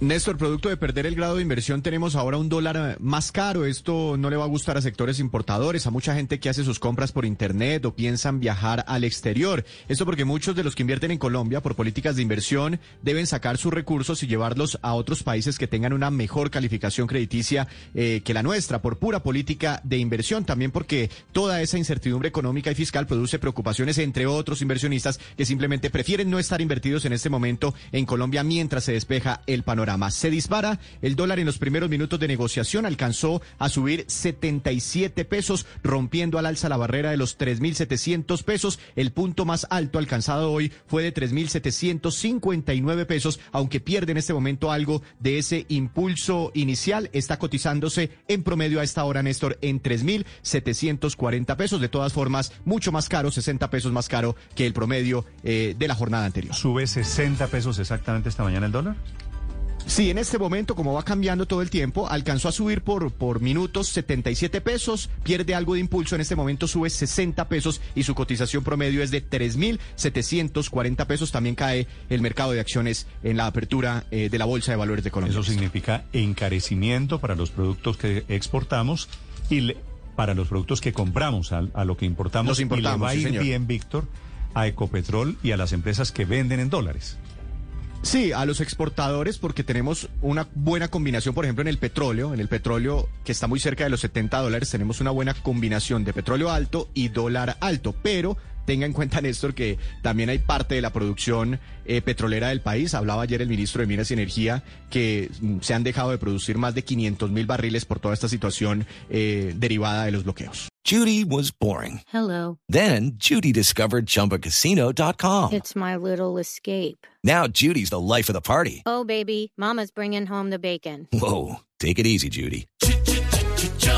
Néstor, producto de perder el grado de inversión, tenemos ahora un dólar eh, más caro. Esto no le va a gustar a sectores importadores, a mucha gente que hace sus compras por Internet o piensan viajar al exterior. Esto porque muchos de los que invierten en Colombia por políticas de inversión deben sacar sus recursos y llevarlos a otros países que tengan una mejor calificación crediticia eh, que la nuestra, por pura política de inversión. También porque toda esa incertidumbre económica y fiscal produce preocupaciones entre otros inversionistas que simplemente prefieren no estar invertidos en este momento en Colombia mientras se despeja el panorama. Se dispara el dólar en los primeros minutos de negociación, alcanzó a subir 77 pesos, rompiendo al alza la barrera de los 3.700 pesos. El punto más alto alcanzado hoy fue de 3.759 pesos, aunque pierde en este momento algo de ese impulso inicial. Está cotizándose en promedio a esta hora, Néstor, en 3.740 pesos. De todas formas, mucho más caro, 60 pesos más caro que el promedio eh, de la jornada anterior. ¿Sube 60 pesos exactamente esta mañana el dólar? Sí, en este momento, como va cambiando todo el tiempo, alcanzó a subir por, por minutos 77 pesos, pierde algo de impulso, en este momento sube 60 pesos y su cotización promedio es de 3.740 pesos. También cae el mercado de acciones en la apertura eh, de la Bolsa de Valores de Colombia. Eso significa encarecimiento para los productos que exportamos y le- para los productos que compramos, a, a lo que importamos. Y le va a ir bien, Víctor, a Ecopetrol y a las empresas que venden en dólares. Sí, a los exportadores porque tenemos una buena combinación, por ejemplo, en el petróleo, en el petróleo que está muy cerca de los 70 dólares, tenemos una buena combinación de petróleo alto y dólar alto, pero tenga en cuenta, Néstor, que también hay parte de la producción eh, petrolera del país. Hablaba ayer el ministro de Minas y Energía que mm, se han dejado de producir más de 500 mil barriles por toda esta situación eh, derivada de los bloqueos. Judy was boring. Hello. Then Judy discovered ChumbaCasino.com. It's my little escape. Now Judy's the life of the party. Oh, baby, Mama's bringing home the bacon. Whoa, take it easy, Judy.